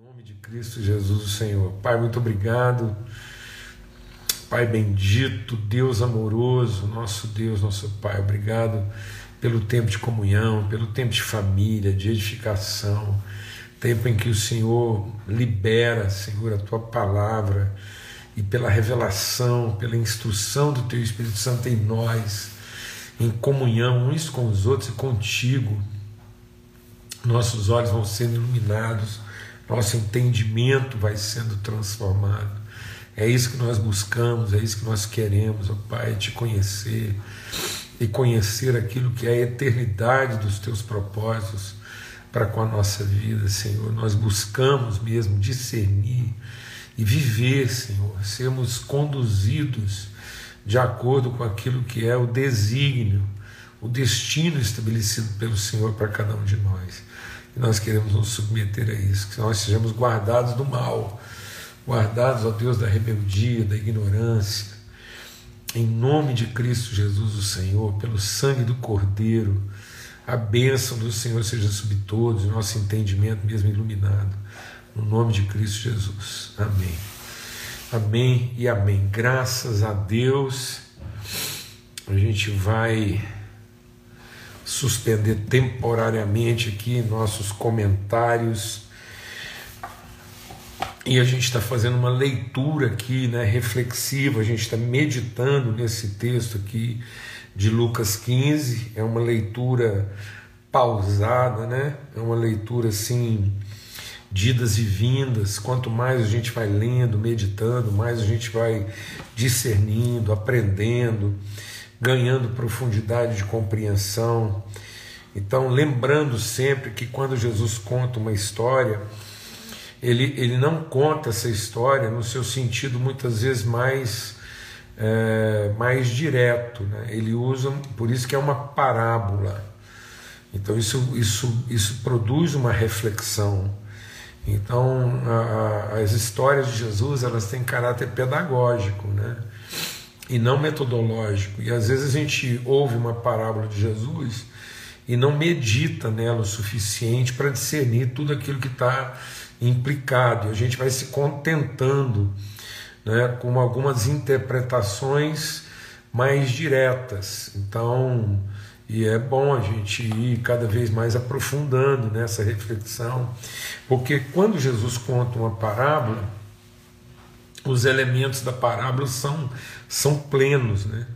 nome de Cristo Jesus, o Senhor. Pai, muito obrigado. Pai bendito, Deus amoroso, nosso Deus, nosso Pai, obrigado pelo tempo de comunhão, pelo tempo de família, de edificação, tempo em que o Senhor libera, Senhor, a tua palavra e pela revelação, pela instrução do teu Espírito Santo em nós, em comunhão uns com os outros e contigo. Nossos olhos vão sendo iluminados nosso entendimento vai sendo transformado. É isso que nós buscamos, é isso que nós queremos, ó Pai, te conhecer e conhecer aquilo que é a eternidade dos teus propósitos para com a nossa vida, Senhor. Nós buscamos mesmo discernir e viver, Senhor, sermos conduzidos de acordo com aquilo que é o desígnio, o destino estabelecido pelo Senhor para cada um de nós. E nós queremos nos submeter a isso, que nós sejamos guardados do mal, guardados, ó Deus, da rebeldia, da ignorância. Em nome de Cristo Jesus, o Senhor, pelo sangue do Cordeiro, a bênção do Senhor seja sobre todos, nosso entendimento mesmo iluminado. No nome de Cristo Jesus. Amém. Amém e amém. Graças a Deus, a gente vai suspender temporariamente aqui nossos comentários. E a gente está fazendo uma leitura aqui, né, reflexiva, a gente está meditando nesse texto aqui de Lucas 15, é uma leitura pausada, né? É uma leitura assim de idas e vindas. Quanto mais a gente vai lendo, meditando, mais a gente vai discernindo, aprendendo ganhando profundidade de compreensão. Então, lembrando sempre que quando Jesus conta uma história, ele, ele não conta essa história no seu sentido muitas vezes mais, é, mais direto. Né? Ele usa, por isso que é uma parábola. Então, isso, isso, isso produz uma reflexão. Então, a, a, as histórias de Jesus elas têm caráter pedagógico, né? E não metodológico. E às vezes a gente ouve uma parábola de Jesus e não medita nela o suficiente para discernir tudo aquilo que está implicado. E a gente vai se contentando né, com algumas interpretações mais diretas. Então, e é bom a gente ir cada vez mais aprofundando nessa reflexão, porque quando Jesus conta uma parábola, os elementos da parábola são, são plenos, né?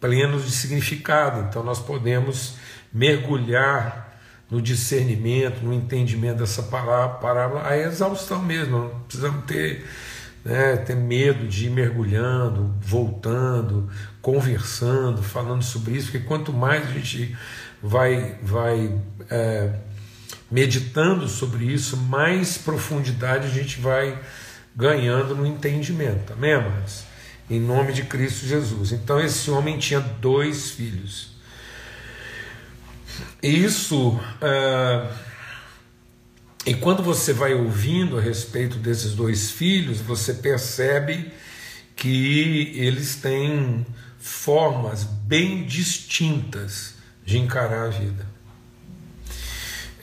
plenos de significado. Então nós podemos mergulhar no discernimento, no entendimento dessa parábola, a exaustão mesmo. Não precisamos ter, né, ter medo de ir mergulhando, voltando, conversando, falando sobre isso, porque quanto mais a gente vai, vai é, meditando sobre isso, mais profundidade a gente vai ganhando no entendimento, amém, amados? Em nome de Cristo Jesus. Então, esse homem tinha dois filhos. Isso. É... E quando você vai ouvindo a respeito desses dois filhos, você percebe que eles têm formas bem distintas de encarar a vida.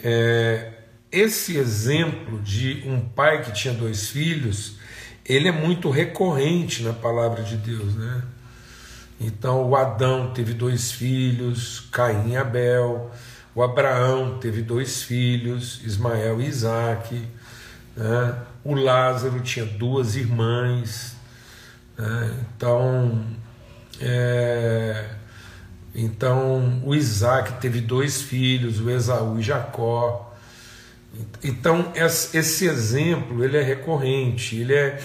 É, esse exemplo de um pai que tinha dois filhos, ele é muito recorrente na palavra de Deus, né? Então, o Adão teve dois filhos, Caim e Abel. O Abraão teve dois filhos, Ismael e Isaac. Né? O Lázaro tinha duas irmãs. Né? Então, é... então, o Isaac teve dois filhos, o Esaú e Jacó. Então esse exemplo ele é recorrente, ele é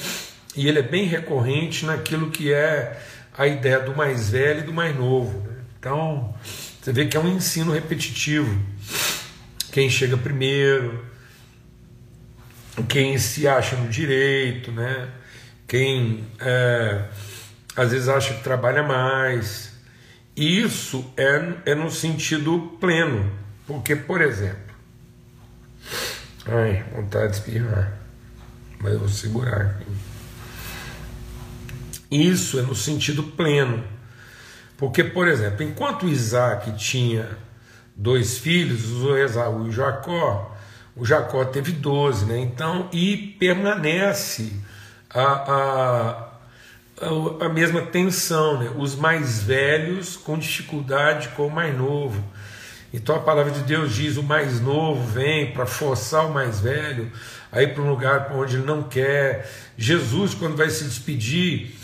e ele é bem recorrente naquilo que é a ideia do mais velho e do mais novo. Né? Então você vê que é um ensino repetitivo. Quem chega primeiro, quem se acha no direito, né? Quem é, às vezes acha que trabalha mais. Isso é, é no sentido pleno, porque por exemplo Ai, vontade de espirrar. Mas eu vou segurar aqui. Isso é no sentido pleno. Porque, por exemplo, enquanto Isaac tinha dois filhos, o Esaú e Jacó, o Jacó teve 12, né? Então, e permanece a, a, a, mesma tensão, né? Os mais velhos com dificuldade com o mais novo. Então a palavra de Deus diz: o mais novo vem para forçar o mais velho a ir para um lugar onde ele não quer. Jesus, quando vai se despedir,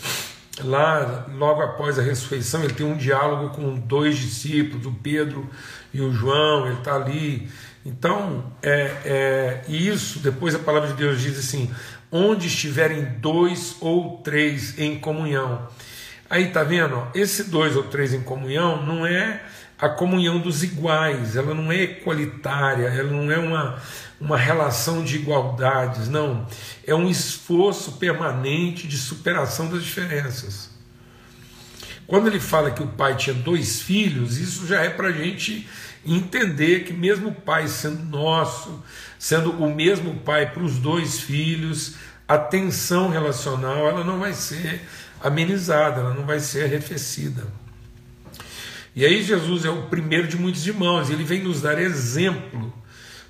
lá logo após a ressurreição, ele tem um diálogo com dois discípulos, o Pedro e o João, ele está ali. Então, é, é, isso, depois a palavra de Deus diz assim: onde estiverem dois ou três em comunhão. Aí tá vendo? Esse dois ou três em comunhão não é a comunhão dos iguais, ela não é equalitária, ela não é uma, uma relação de igualdades, não. É um esforço permanente de superação das diferenças. Quando ele fala que o pai tinha dois filhos, isso já é para a gente entender que, mesmo o pai sendo nosso, sendo o mesmo pai para os dois filhos, a tensão relacional ela não vai ser amenizada, ela não vai ser arrefecida. E aí Jesus é o primeiro de muitos irmãos, ele vem nos dar exemplo.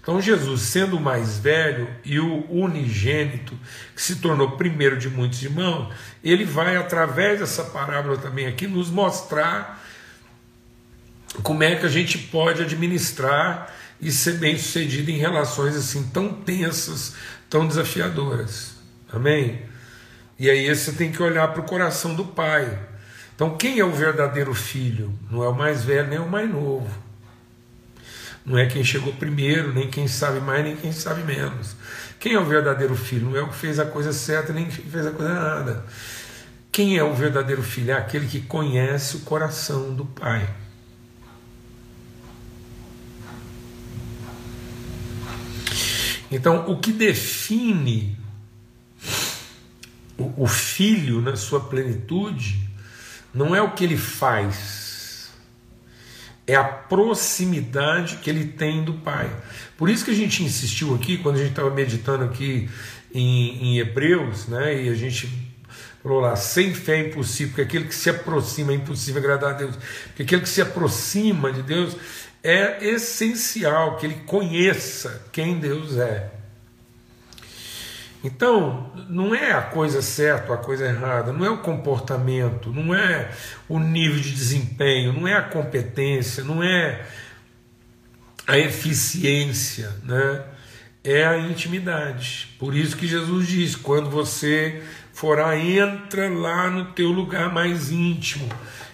Então Jesus, sendo o mais velho e o unigênito, que se tornou primeiro de muitos irmãos, ele vai através dessa parábola também aqui nos mostrar como é que a gente pode administrar e ser bem sucedido em relações assim tão tensas, tão desafiadoras. Amém? E aí você tem que olhar para o coração do pai. Então, quem é o verdadeiro filho? Não é o mais velho nem o mais novo. Não é quem chegou primeiro, nem quem sabe mais, nem quem sabe menos. Quem é o verdadeiro filho? Não é o que fez a coisa certa, nem quem fez a coisa errada. Quem é o verdadeiro filho? É aquele que conhece o coração do pai. Então, o que define o filho na sua plenitude não é o que ele faz, é a proximidade que ele tem do Pai. Por isso que a gente insistiu aqui, quando a gente estava meditando aqui em, em, Hebreus, né, e a gente falou lá, sem fé é impossível, porque aquele que se aproxima é impossível agradar a Deus, porque aquele que se aproxima de Deus é essencial que ele conheça quem Deus é. Então, não é a coisa certa ou a coisa errada, não é o comportamento, não é o nível de desempenho, não é a competência, não é a eficiência, né? é a intimidade. Por isso que Jesus diz: quando você for lá, entra lá no teu lugar mais íntimo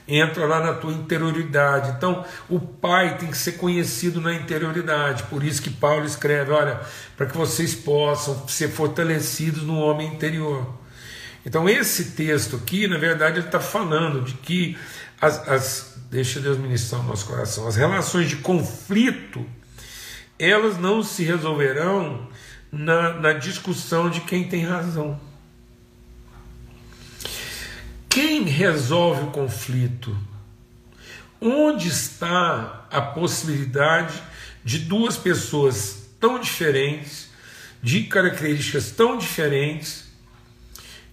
entra lá na tua interioridade. Então, o Pai tem que ser conhecido na interioridade. Por isso que Paulo escreve: olha, para que vocês possam ser fortalecidos no homem interior. Então, esse texto aqui, na verdade, ele está falando de que as, as, deixa Deus ministrar o nosso coração, as relações de conflito, elas não se resolverão na, na discussão de quem tem razão. Quem resolve o conflito? Onde está a possibilidade de duas pessoas tão diferentes, de características tão diferentes,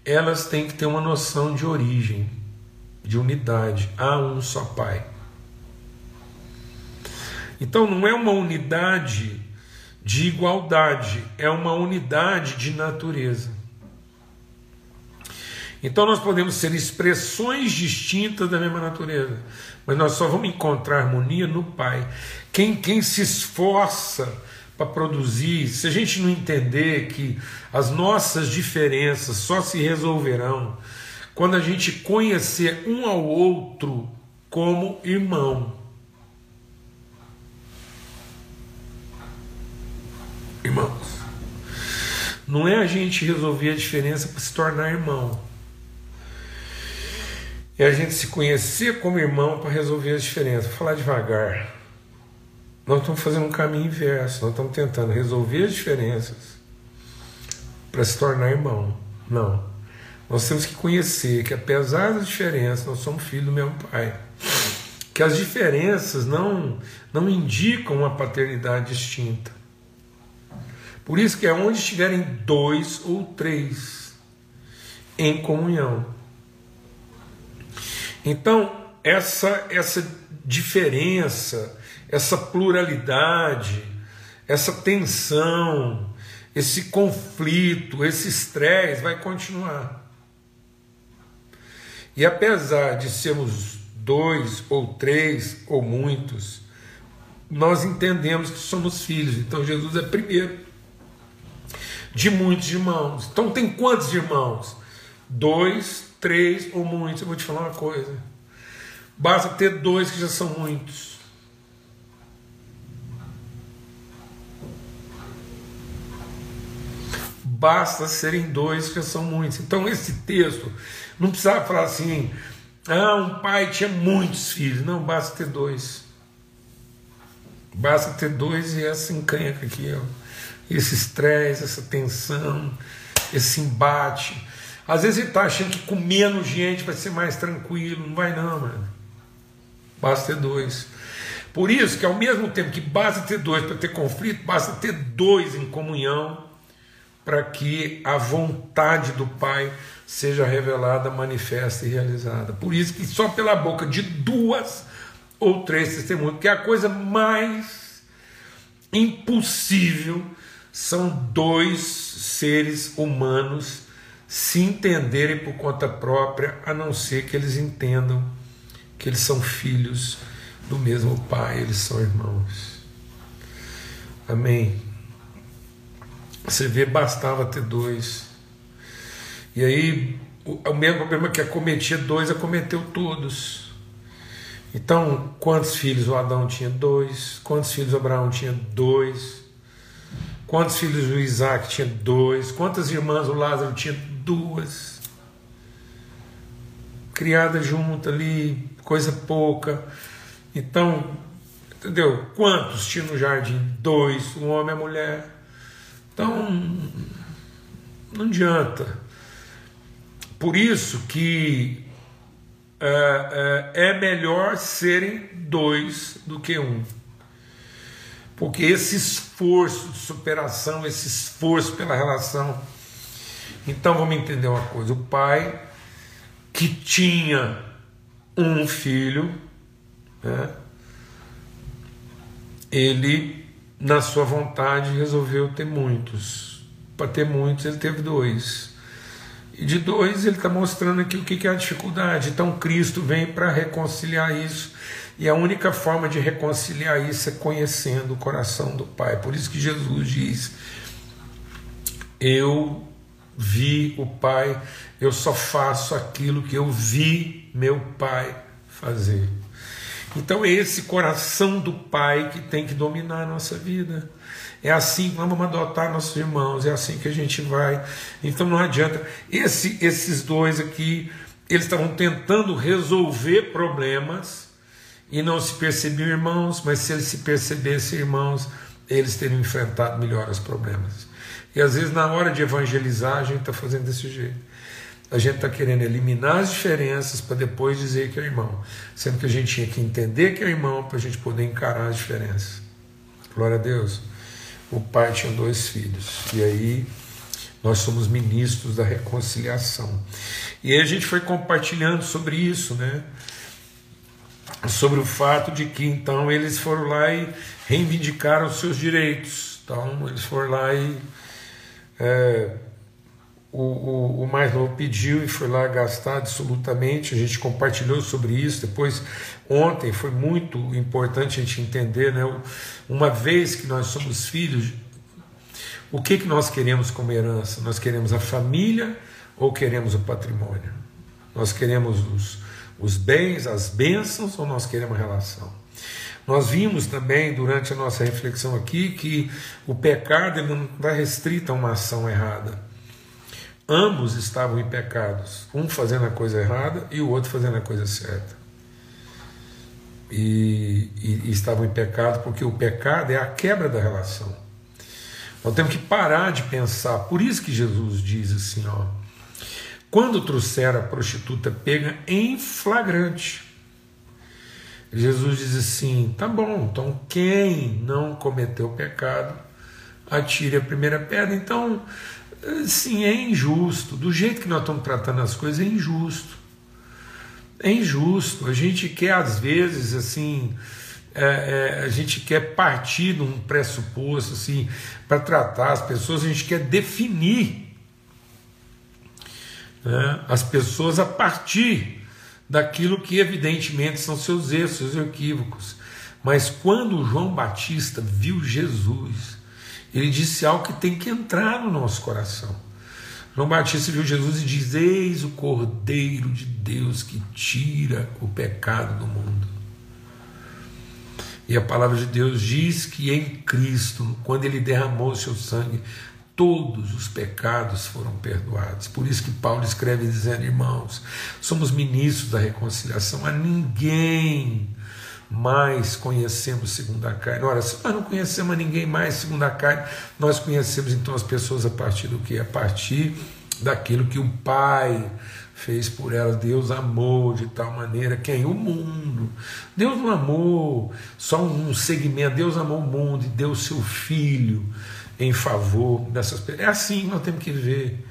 elas têm que ter uma noção de origem, de unidade. Há um só Pai. Então não é uma unidade de igualdade, é uma unidade de natureza. Então nós podemos ser expressões distintas da mesma natureza, mas nós só vamos encontrar harmonia no Pai. Quem, quem se esforça para produzir, se a gente não entender que as nossas diferenças só se resolverão quando a gente conhecer um ao outro como irmão. Irmãos, não é a gente resolver a diferença para se tornar irmão é a gente se conhecer como irmão para resolver as diferenças. Vou falar devagar. Nós estamos fazendo um caminho inverso, nós estamos tentando resolver as diferenças para se tornar irmão. Não. Nós temos que conhecer que, apesar das diferenças, nós somos filhos do mesmo pai. Que as diferenças não, não indicam uma paternidade distinta. Por isso que é onde estiverem dois ou três em comunhão então, essa, essa diferença, essa pluralidade, essa tensão, esse conflito, esse estresse vai continuar. E apesar de sermos dois ou três ou muitos, nós entendemos que somos filhos. Então Jesus é primeiro de muitos irmãos. Então tem quantos irmãos? Dois, três ou muitos. Eu vou te falar uma coisa. Basta ter dois que já são muitos. basta serem dois, que são muitos. Então, esse texto não precisava falar assim, ah, um pai tinha muitos filhos. Não, basta ter dois. Basta ter dois e essa encrenca aqui, ó. esse estresse, essa tensão, esse embate. Às vezes ele está achando que com menos gente vai ser mais tranquilo. Não vai, não, mano. Basta ter dois. Por isso que, ao mesmo tempo que basta ter dois para ter conflito, basta ter dois em comunhão para que a vontade do Pai seja revelada, manifesta e realizada. Por isso que só pela boca de duas ou três testemunhas, que é a coisa mais impossível são dois seres humanos se entenderem por conta própria, a não ser que eles entendam que eles são filhos do mesmo Pai, eles são irmãos. Amém. Você vê, bastava ter dois. E aí, o, mesmo problema que acometia dois, acometeu todos. Então, quantos filhos o Adão tinha? Dois. Quantos filhos Abraão tinha? Dois. Quantos filhos o Isaac tinha? Dois. Quantas irmãs o Lázaro tinha? Duas. Criada junto ali, coisa pouca. Então, entendeu? Quantos tinha no jardim? Dois. Um homem e a mulher. Então, não adianta. Por isso que é, é, é melhor serem dois do que um. Porque esse esforço de superação, esse esforço pela relação. Então vamos entender uma coisa: o pai que tinha um filho, né, ele na sua vontade, resolveu ter muitos. Para ter muitos, ele teve dois. E de dois, ele está mostrando aqui o que é a dificuldade. Então, Cristo vem para reconciliar isso. E a única forma de reconciliar isso é conhecendo o coração do Pai. Por isso que Jesus diz: Eu vi o Pai, eu só faço aquilo que eu vi meu Pai fazer. Então é esse coração do Pai que tem que dominar a nossa vida. É assim que vamos adotar nossos irmãos, é assim que a gente vai. Então não adianta. Esse, esses dois aqui, eles estavam tentando resolver problemas e não se percebiam irmãos, mas se eles se percebessem irmãos, eles teriam enfrentado melhor os problemas. E às vezes, na hora de evangelizar, a gente está fazendo desse jeito a gente está querendo eliminar as diferenças para depois dizer que é irmão, sendo que a gente tinha que entender que é irmão para a gente poder encarar as diferenças. Glória a Deus. O pai tinha dois filhos, e aí nós somos ministros da reconciliação. E aí a gente foi compartilhando sobre isso, né? Sobre o fato de que então eles foram lá e reivindicaram seus direitos. Então eles foram lá e. É, o, o, o, mais novo pediu e foi lá gastar absolutamente. A gente compartilhou sobre isso. Depois, ontem, foi muito importante a gente entender, né? Uma vez que nós somos filhos, o que, que nós queremos como herança? Nós queremos a família ou queremos o patrimônio? Nós queremos os, os bens, as bênçãos ou nós queremos relação? Nós vimos também durante a nossa reflexão aqui que o pecado não está restrito a uma ação errada Ambos estavam em pecados, um fazendo a coisa errada e o outro fazendo a coisa certa. E, e, e estavam em pecado porque o pecado é a quebra da relação. Nós temos que parar de pensar. Por isso que Jesus diz assim: ó, quando trouxer a prostituta pega em flagrante. Jesus diz assim: tá bom, então quem não cometeu pecado, atire a primeira pedra. Então, Sim, é injusto. Do jeito que nós estamos tratando as coisas, é injusto. É injusto. A gente quer, às vezes, assim, é, é, a gente quer partir de um pressuposto assim para tratar as pessoas, a gente quer definir né, as pessoas a partir daquilo que evidentemente são seus erros, seus equívocos. Mas quando João Batista viu Jesus, ele disse algo que tem que entrar no nosso coração. João Batista viu Jesus e diz: Eis o Cordeiro de Deus que tira o pecado do mundo. E a palavra de Deus diz que em Cristo, quando ele derramou seu sangue, todos os pecados foram perdoados. Por isso que Paulo escreve dizendo, irmãos, somos ministros da reconciliação, a ninguém mais conhecemos segundo a carne. Ora, se nós não conhecemos a ninguém mais segundo a carne, nós conhecemos então as pessoas a partir do que? A partir daquilo que o Pai fez por elas. Deus amou de tal maneira quem? O mundo. Deus não amou só um segmento, Deus amou o mundo e deu seu filho em favor dessas pessoas. É assim que nós temos que ver.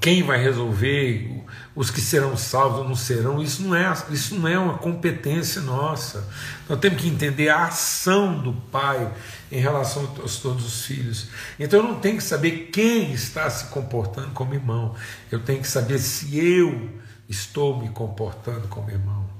Quem vai resolver os que serão salvos ou não serão, isso não é, isso não é uma competência nossa. Nós temos que entender a ação do Pai em relação a todos os filhos. Então eu não tenho que saber quem está se comportando como irmão, eu tenho que saber se eu estou me comportando como irmão.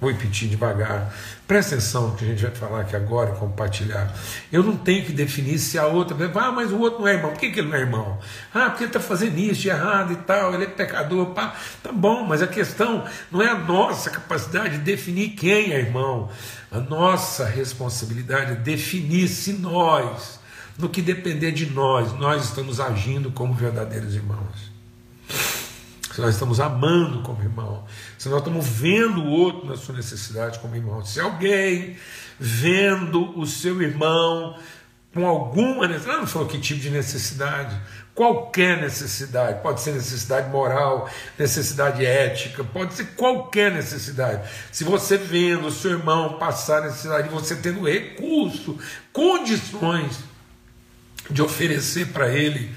Vou repetir devagar. Presta atenção no que a gente vai falar aqui agora e compartilhar. Eu não tenho que definir se a outra. Ah, mas o outro não é irmão. Por que, que ele não é irmão? Ah, porque ele está fazendo isso de errado e tal, ele é pecador. Pá. Tá bom, mas a questão não é a nossa capacidade de definir quem é irmão. A nossa responsabilidade é definir se nós, no que depender de nós, nós estamos agindo como verdadeiros irmãos. Se nós estamos amando como irmão se nós estamos vendo o outro na sua necessidade como irmão. Se alguém vendo o seu irmão com alguma necessidade, não falou que tipo de necessidade, qualquer necessidade, pode ser necessidade moral, necessidade ética, pode ser qualquer necessidade. Se você vendo o seu irmão passar necessidade, você tendo recurso, condições de oferecer para ele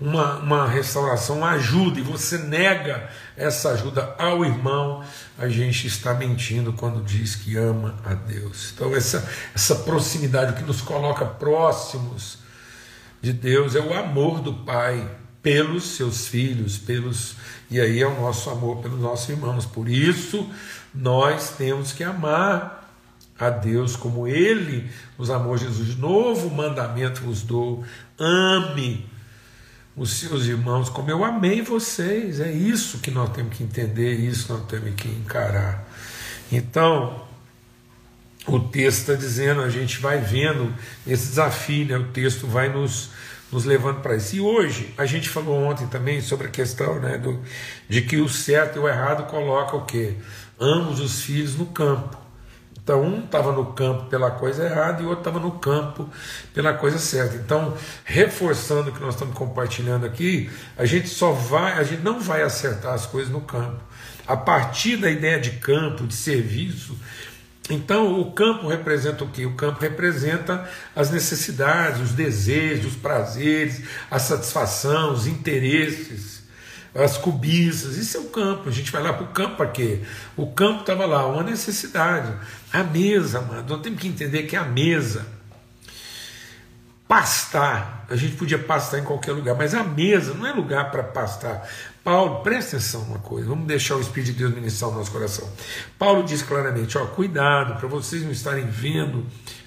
uma, uma restauração, uma ajuda, e você nega essa ajuda ao irmão, a gente está mentindo quando diz que ama a Deus. Então, essa, essa proximidade, o que nos coloca próximos de Deus, é o amor do Pai pelos seus filhos, pelos e aí é o nosso amor pelos nossos irmãos. Por isso, nós temos que amar a Deus como Ele nos amou. Jesus, novo mandamento vos dou: ame os seus irmãos, como eu amei vocês. É isso que nós temos que entender, isso nós temos que encarar. Então, o texto está dizendo, a gente vai vendo esse desafio, né? o texto vai nos, nos levando para isso. E hoje, a gente falou ontem também sobre a questão né, do, de que o certo e o errado coloca o quê? Ambos os filhos no campo. Então, um estava no campo pela coisa errada e o outro estava no campo pela coisa certa. Então, reforçando o que nós estamos compartilhando aqui, a gente só vai, a gente não vai acertar as coisas no campo. A partir da ideia de campo, de serviço, então o campo representa o que? O campo representa as necessidades, os desejos, os prazeres, a satisfação, os interesses as cobiças, isso é o campo. A gente vai lá para o campo para quê? O campo estava lá, uma necessidade. A mesa, mano, nós temos que entender que a mesa, pastar, a gente podia pastar em qualquer lugar, mas a mesa não é lugar para pastar. Paulo, presta atenção uma coisa, vamos deixar o Espírito de Deus ministrar o nosso coração. Paulo diz claramente: ó, cuidado para vocês não estarem vendo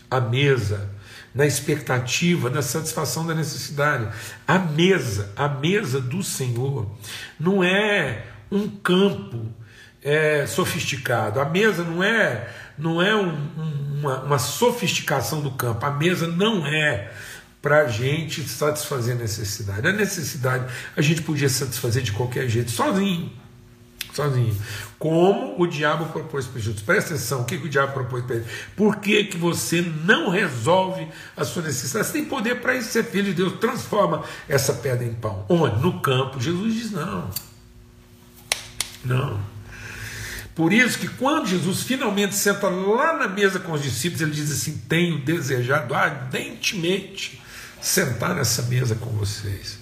a mesa na expectativa da satisfação da necessidade. A mesa, a mesa do Senhor, não é um campo é, sofisticado. A mesa não é, não é um, uma, uma sofisticação do campo. A mesa não é para a gente satisfazer a necessidade. A necessidade a gente podia satisfazer de qualquer jeito, sozinho sozinho. Como o diabo propôs para Jesus. Presta atenção, o que, que o diabo propôs para ele? Por que, que você não resolve a sua necessidade? Você tem poder para isso, ser filho de Deus. Transforma essa pedra em pão. Onde? No campo. Jesus diz: não. Não. Por isso que quando Jesus finalmente senta lá na mesa com os discípulos, ele diz assim: Tenho desejado ardentemente sentar nessa mesa com vocês.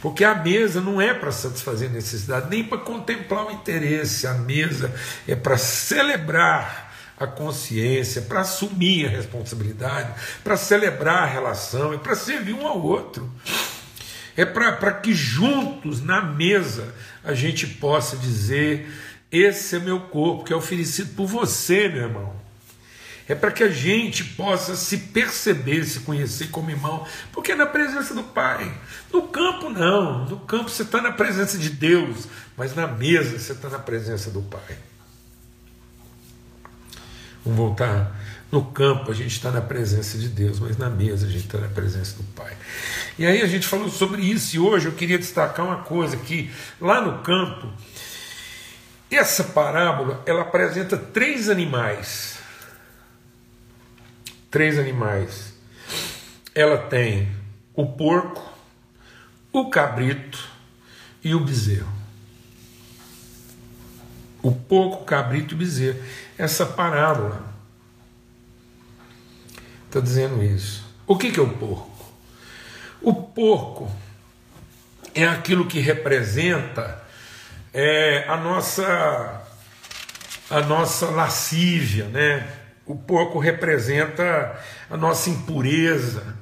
Porque a mesa não é para satisfazer necessidade, nem para contemplar o interesse. A mesa é para celebrar a consciência, para assumir a responsabilidade, para celebrar a relação, é para servir um ao outro. É para que juntos, na mesa, a gente possa dizer: esse é meu corpo, que é oferecido por você, meu irmão. É para que a gente possa se perceber, se conhecer como irmão, porque é na presença do Pai. No campo, não. No campo você está na presença de Deus, mas na mesa você está na presença do Pai. Vamos voltar. No campo a gente está na presença de Deus, mas na mesa a gente está na presença do Pai. E aí a gente falou sobre isso, e hoje eu queria destacar uma coisa: que lá no campo, essa parábola ela apresenta três animais três animais. Ela tem o porco, o cabrito e o bezerro. O porco, o cabrito e o bezerro. Essa parábola está dizendo isso. O que, que é o porco? O porco é aquilo que representa é, a nossa a nossa lascívia, né? O porco representa a nossa impureza,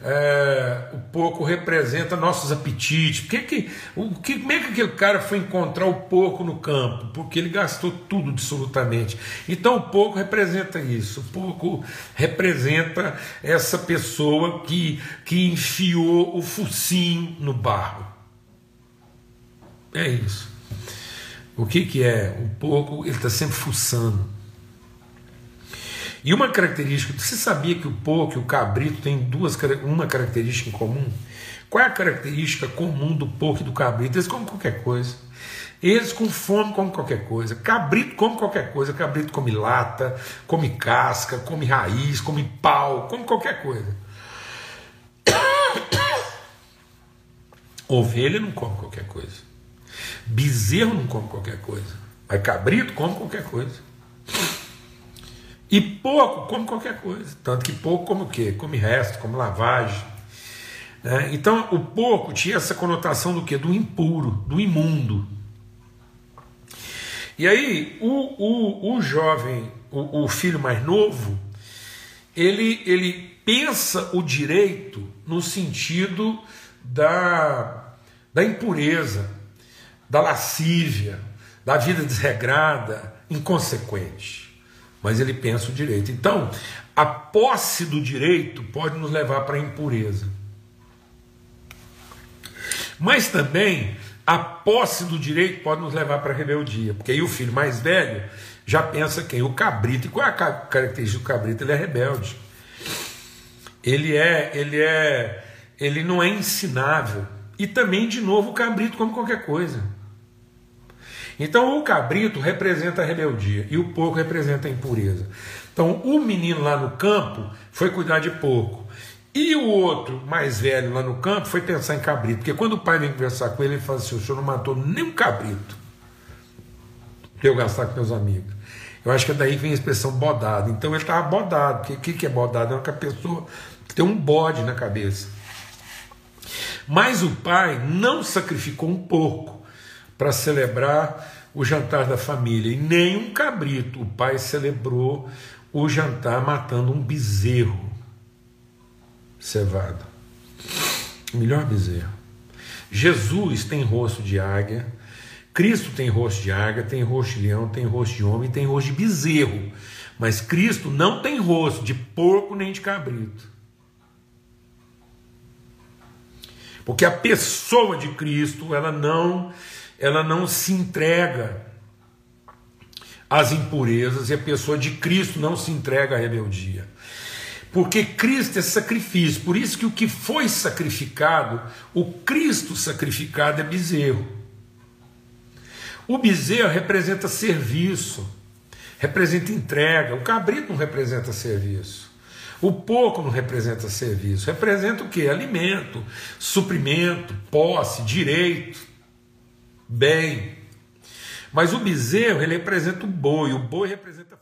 é, o porco representa nossos apetites. Por que que, o, que, como é que aquele cara foi encontrar o porco no campo? Porque ele gastou tudo absolutamente. Então o porco representa isso. O porco representa essa pessoa que, que enfiou o focinho no barro. É isso. O que, que é? O porco ele está sempre fuçando. E uma característica, você sabia que o porco e o cabrito têm duas, uma característica em comum? Qual é a característica comum do porco e do cabrito? Eles comem qualquer coisa. Eles com fome comem qualquer coisa. Cabrito come qualquer coisa. Cabrito come lata, come casca, come raiz, come pau, come qualquer coisa. Ovelha não come qualquer coisa. Bezerro não come qualquer coisa. Mas cabrito come qualquer coisa. E pouco come qualquer coisa. Tanto que pouco come o quê? Come resto, come lavagem. Né? Então o porco tinha essa conotação do que? Do impuro, do imundo. E aí o, o, o jovem, o, o filho mais novo, ele, ele pensa o direito no sentido da, da impureza, da lascívia, da vida desregrada, inconsequente mas ele pensa o direito. Então, a posse do direito pode nos levar para a impureza. Mas também a posse do direito pode nos levar para a rebeldia, porque aí o filho mais velho já pensa quem? O cabrito. E qual é a característica do cabrito? Ele é rebelde. Ele é, ele é, ele não é ensinável. E também, de novo, o cabrito como qualquer coisa. Então o cabrito representa a rebeldia e o porco representa a impureza. Então o menino lá no campo foi cuidar de porco. E o outro, mais velho lá no campo, foi pensar em cabrito. Porque quando o pai vem conversar com ele, ele fala assim: o senhor não matou nem um cabrito para eu gastar com meus amigos. Eu acho que é daí vem a expressão bodado. Então ele estava bodado. O que, que é bodado? É uma pessoa que tem um bode na cabeça. Mas o pai não sacrificou um porco para celebrar o jantar da família. E nem um cabrito. O pai celebrou o jantar matando um bezerro cevado. O melhor bezerro. Jesus tem rosto de águia, Cristo tem rosto de águia, tem rosto de leão, tem rosto de homem, tem rosto de bezerro. Mas Cristo não tem rosto de porco nem de cabrito. Porque a pessoa de Cristo, ela não ela não se entrega às impurezas e a pessoa de Cristo não se entrega à rebeldia. Porque Cristo é sacrifício, por isso que o que foi sacrificado, o Cristo sacrificado é bezerro. O bezerro representa serviço, representa entrega. O cabrito não representa serviço. O porco não representa serviço, representa o que? Alimento, suprimento, posse, direito bem. Mas o bezerro, ele representa o boi, o boi representa